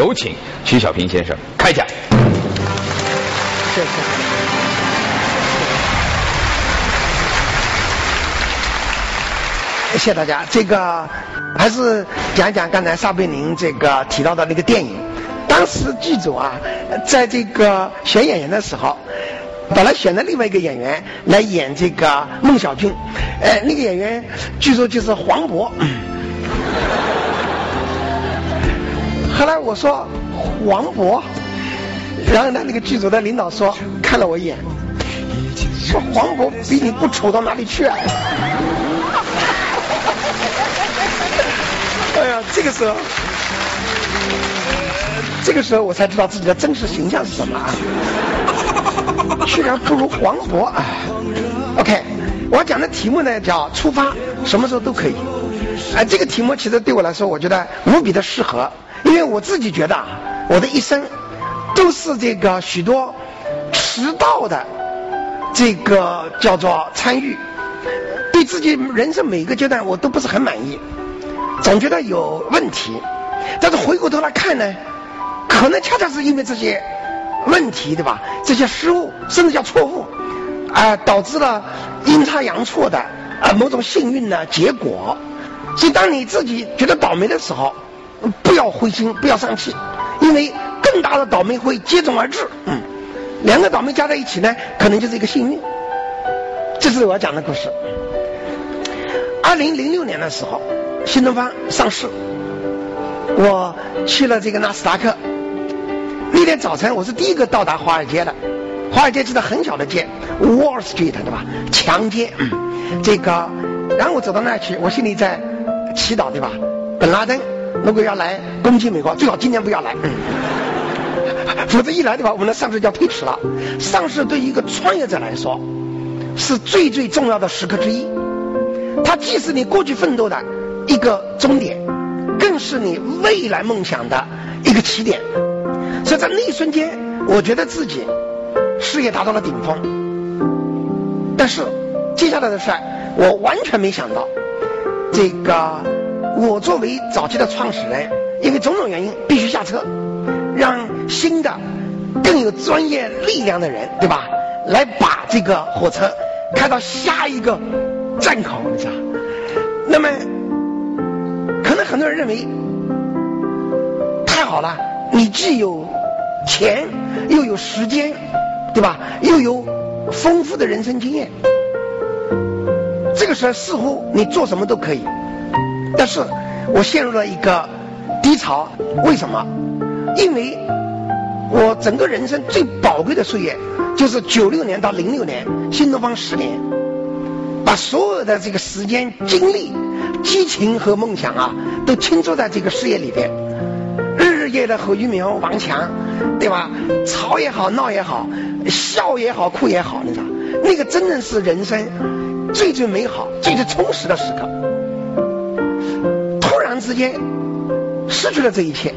有请徐小平先生开讲。谢谢。谢谢大家。这个还是讲一讲刚才撒贝宁这个提到的那个电影。当时剧组啊，在这个选演员的时候，本来选了另外一个演员来演这个孟小军。呃，那个演员据说就是黄渤。后来我说黄渤，然后呢，那个剧组的领导说看了我一眼，说黄渤比你不丑到哪里去啊？哎呀，这个时候，这个时候我才知道自己的真实形象是什么啊！居然不如黄渤啊！OK，我讲的题目呢叫出发，什么时候都可以。哎，这个题目其实对我来说，我觉得无比的适合，因为我自己觉得啊，我的一生都是这个许多迟到的这个叫做参与，对自己人生每个阶段我都不是很满意。总觉得有问题，但是回过头来看呢，可能恰恰是因为这些问题，对吧？这些失误，甚至叫错误，啊，导致了阴差阳错的啊某种幸运的结果。所以，当你自己觉得倒霉的时候，不要灰心，不要丧气，因为更大的倒霉会接踵而至。嗯，两个倒霉加在一起呢，可能就是一个幸运。这是我要讲的故事。二零零六年的时候。新东方上市，我去了这个纳斯达克。那天早晨，我是第一个到达华尔街的。华尔街是个很小的街，Wall Street 对吧？强街。这个，然后我走到那儿去，我心里在祈祷对吧？本拉登如果要来攻击美国，最好今年不要来，否则一来的话，我们的上市就要推迟了。上市对于一个创业者来说，是最最重要的时刻之一。它既是你过去奋斗的。一个终点，更是你未来梦想的一个起点。所以在那一瞬间，我觉得自己事业达到了顶峰。但是接下来的事，我完全没想到，这个我作为早期的创始人，因为种种原因必须下车，让新的更有专业力量的人，对吧？来把这个火车开到下一个站口，你知道？那么。可能很多人认为太好了，你既有钱，又有时间，对吧？又有丰富的人生经验，这个时候似乎你做什么都可以。但是我陷入了一个低潮，为什么？因为我整个人生最宝贵的岁月就是九六年到零六年，新东方十年，把所有的这个时间精力。激情和梦想啊，都倾注在这个事业里边，日日夜的和俞敏洪、王强，对吧？吵也好，闹也好，笑也好，哭也好，你知道，那个真正是人生最最美好、最最充实的时刻。时间失去了这一切，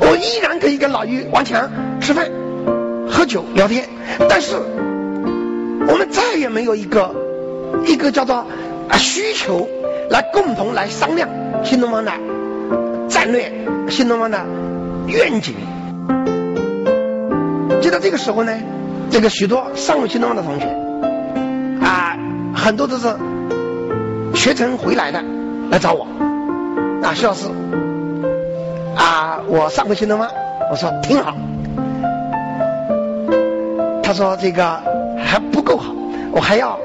我依然可以跟老于、王强吃饭、喝酒、聊天，但是我们再也没有一个一个叫做啊需求。来共同来商量新东方的战略，新东方的愿景。就在这个时候呢，这个许多上过新东方的同学啊，很多都是学成回来的来找我啊，徐老师啊，我上过新东方，我说挺好。他说这个还不够好，我还要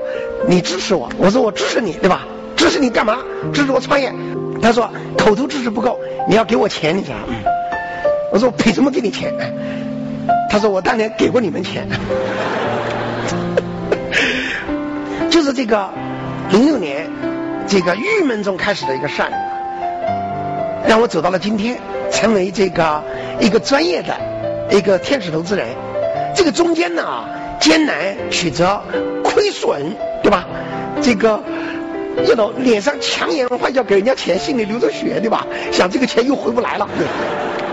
你支持我。我说我支持你，对吧？支持你干嘛？支持我创业？他说口头支持不够，你要给我钱，你知道吗？我说我凭什么给你钱？他说我当年给过你们钱。就是这个零六年这个郁闷中开始的一个事儿，让我走到了今天，成为这个一个专业的一个天使投资人。这个中间呢，艰难曲折，亏损，对吧？这个。一种脸上强颜欢笑给人家钱，心里流着血，对吧？想这个钱又回不来了。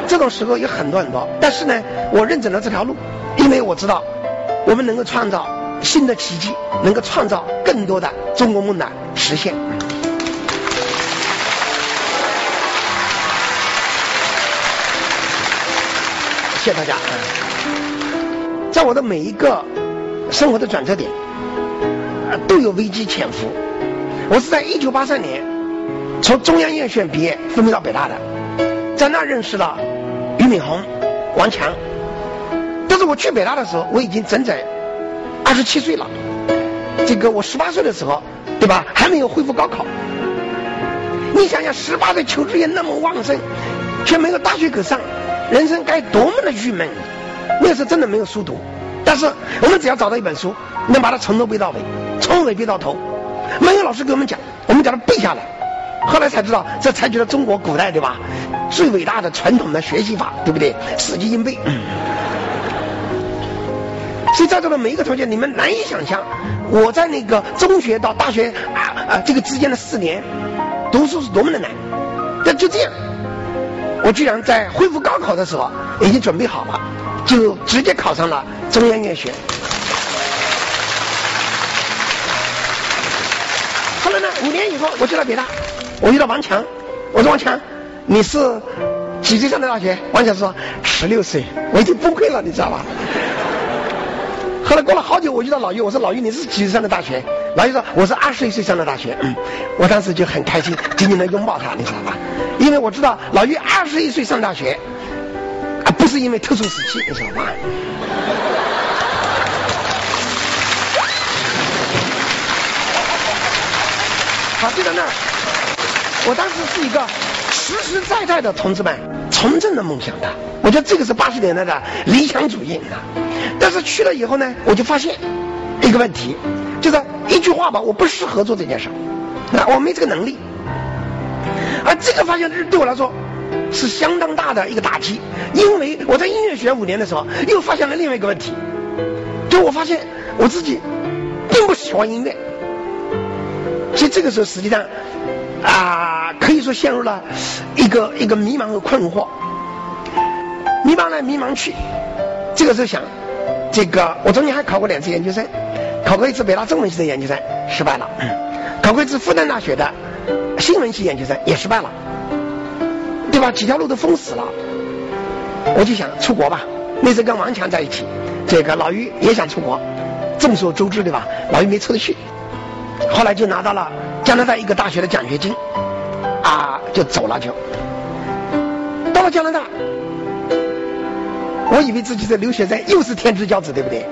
这种时候有很多很多，但是呢，我认准了这条路，因为我知道我们能够创造新的奇迹，能够创造更多的中国梦的实现。谢谢大家。在我的每一个生活的转折点，都有危机潜伏。我是在一九八三年从中央院学院毕业，分配到北大的，在那认识了俞敏洪、王强。但是我去北大的时候，我已经整整二十七岁了。这个我十八岁的时候，对吧？还没有恢复高考。你想想，十八岁求知欲那么旺盛，却没有大学可上，人生该多么的郁闷！那时候真的没有书读。但是我们只要找到一本书，能把它从头背到尾，从尾背到头。没有老师给我们讲，我们将它背下来。后来才知道，这采取了中国古代对吧最伟大的传统的学习法，对不对？死记硬背。所以在座的每一个同学，你们难以想象，我在那个中学到大学啊啊这个之间的四年，读书是多么的难。但就这样，居然在恢复高考的时候已经准备好了，就直接考上了中央院学院。后来呢？五年以后，我去了北大，我遇到王强，我说王强，你是几岁上的大学？王强说十六岁，我已经崩溃了，你知道吧？后来过了好久，我遇到老于，我说老于你是几岁上的大学？老于说我是二十一岁上的大学。嗯，我当时就很开心，紧紧的拥抱他，你知道吧？因为我知道老于二十一岁上大学，啊，不是因为特殊时期，你知道吧？好，就在那儿。我当时是一个实实在在的同志们从政的梦想的，我觉得这个是八十年代的理想主义。但是去了以后呢，我就发现一个问题，就是一句话吧，我不适合做这件事儿，我没这个能力。而这个发现对我来说是相当大的一个打击，因为我在音乐学院五年的时候，又发现了另外一个问题，就我发现我自己并不喜欢音乐。所以这个时候，实际上啊，可以说陷入了一个一个迷茫和困惑，迷茫来迷茫去。这个时候想，这个我中间还考过两次研究生，考过一次北大中文系的研究生，失败了；考过一次复旦大学的新闻系研究生，也失败了，对吧？几条路都封死了。我就想出国吧。那时候跟王强在一起，这个老于也想出国，众所周知，对吧？老于没出得去。后来就拿到了加拿大一个大学的奖学金，啊，就走了就。到了加拿大，我以为自己的留学生又是天之骄子，对不对？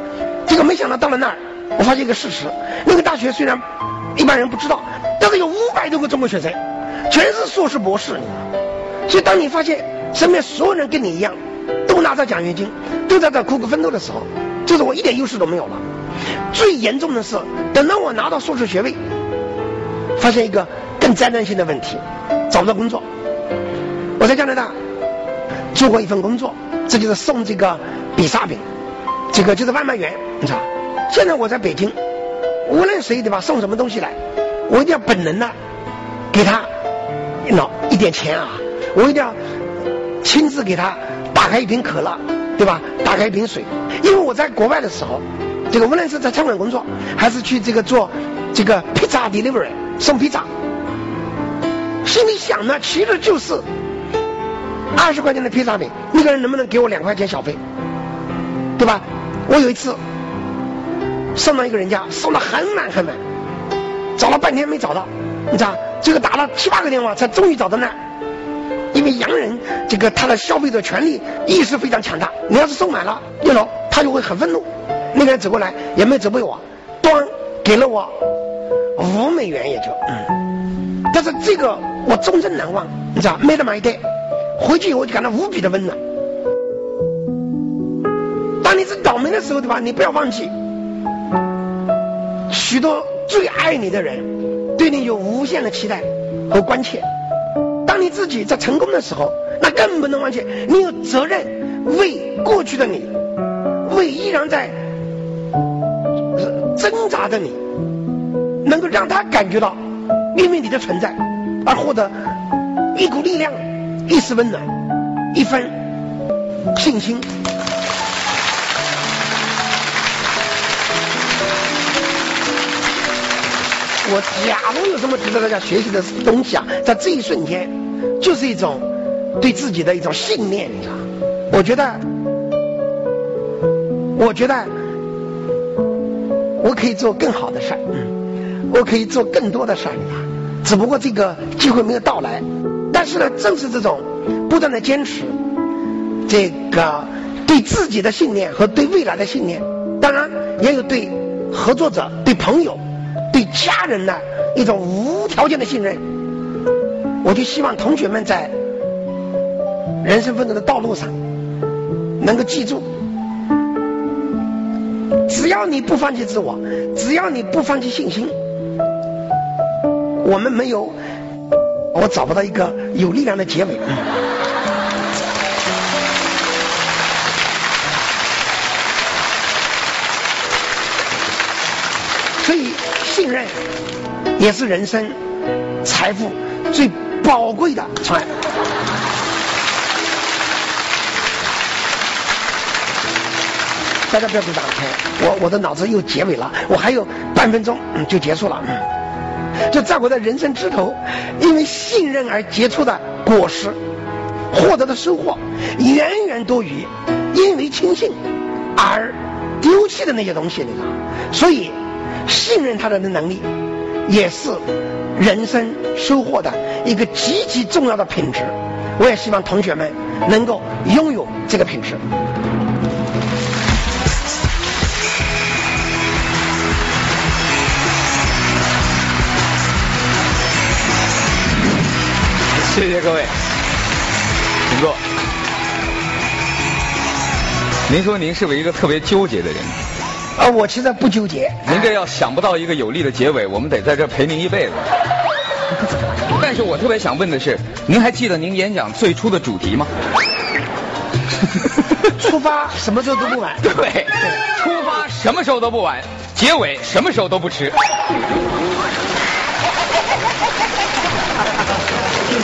结果没想到到了那儿，我发现一个事实：那个大学虽然一般人不知道，但是有五百多个中国学生，全是硕士博士。所以当你发现身边所有人跟你一样，都拿着奖学金，都在这苦苦奋斗的时候，就是我一点优势都没有了。最严重的是，等到我拿到硕士学位，发现一个更灾难性的问题，找不到工作。我在加拿大做过一份工作，这就是送这个比萨饼，这个就是外卖员，你知道现在我在北京，无论谁对吧，送什么东西来，我一定要本能的给他脑一点钱啊，我一定要亲自给他打开一瓶可乐，对吧？打开一瓶水，因为我在国外的时候。这个无论是在餐馆工作，还是去这个做这个 披萨 delivery 送披萨，心里想的，其实就是二十块钱的披萨饼，那个人能不能给我两块钱小费，对吧？我有一次送到一个人家，送的很满很满，找了半天没找到，你知道，这个打了七八个电话才终于找到那儿。因为洋人这个他的消费者权利意识非常强大，你要是送满了，对喽，他就会很愤怒。那个人走过来，也没责备我，端给了我五美元，也就嗯。但是这个我终身难忘，你知道，made my day。回去以后就感到无比的温暖。当你是倒霉的时候，对吧？你不要忘记，许多最爱你的人对你有无限的期待和关切。当你自己在成功的时候，那更不能忘记，你有责任为过去的你，为依然在。挣扎的你，能够让他感觉到因为你的存在而获得一股力量、一丝温暖、一分信心。我假如有什么值得大家学习的东西啊，在这一瞬间，就是一种对自己的一种信念，你知道？我觉得我觉得我可以做更好的事儿，我可以做更多的事儿，只不过这个机会没有到来。但是呢，正是这种不断的坚持，这个对自己的信念和对未来的信念，当然也有对合作者、对朋友、对家人的一种无条件的信任。我就希望同学们在人生奋斗的道路上，能够记住。只要你不放弃自我，只要你不放弃信心，我们没有，我找不到一个有力量的结尾。也是人生财富最宝贵的宠爱。大家不要鼓掌，我我的脑子又结尾了，我还有半分钟就结束了。就在我的人生枝头，因为信任而结出的果实，获得的收获，远远多于因为轻信而丢弃的那些东西，你知道？所以，信任他人的能力，也是人生收获的一个极其重要的品质。我也希望同学们能够拥有这个品质。谢谢各位，请坐。您说您是不是一个特别纠结的人？啊，我其实不纠结。您这要想不到一个有力的结尾，我们得在这陪您一辈子。但是我特别想问的是，您还记得您演讲最初的主题吗？出发什么时候都不晚。对，出发什么时候都不晚，结尾什么时候都不迟。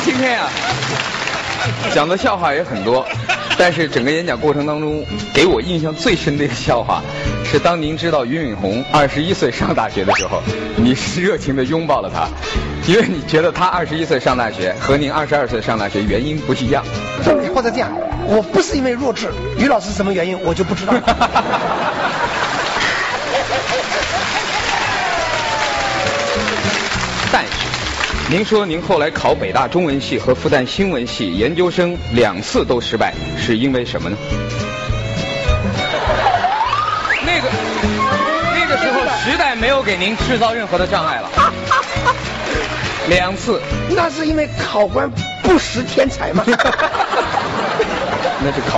今天啊，讲的笑话也很多，但是整个演讲过程当中，给我印象最深的一个笑话，是当您知道俞敏洪二十一岁上大学的时候，你是热情的拥抱了他，因为你觉得他二十一岁上大学和您二十二岁上大学原因不一样。或者这样，我不是因为弱智，于老师什么原因我就不知道。您说您后来考北大中文系和复旦新闻系研究生两次都失败，是因为什么呢？那个那个时候时代没有给您制造任何的障碍了，两次。那是因为考官不识天才吗？那是考。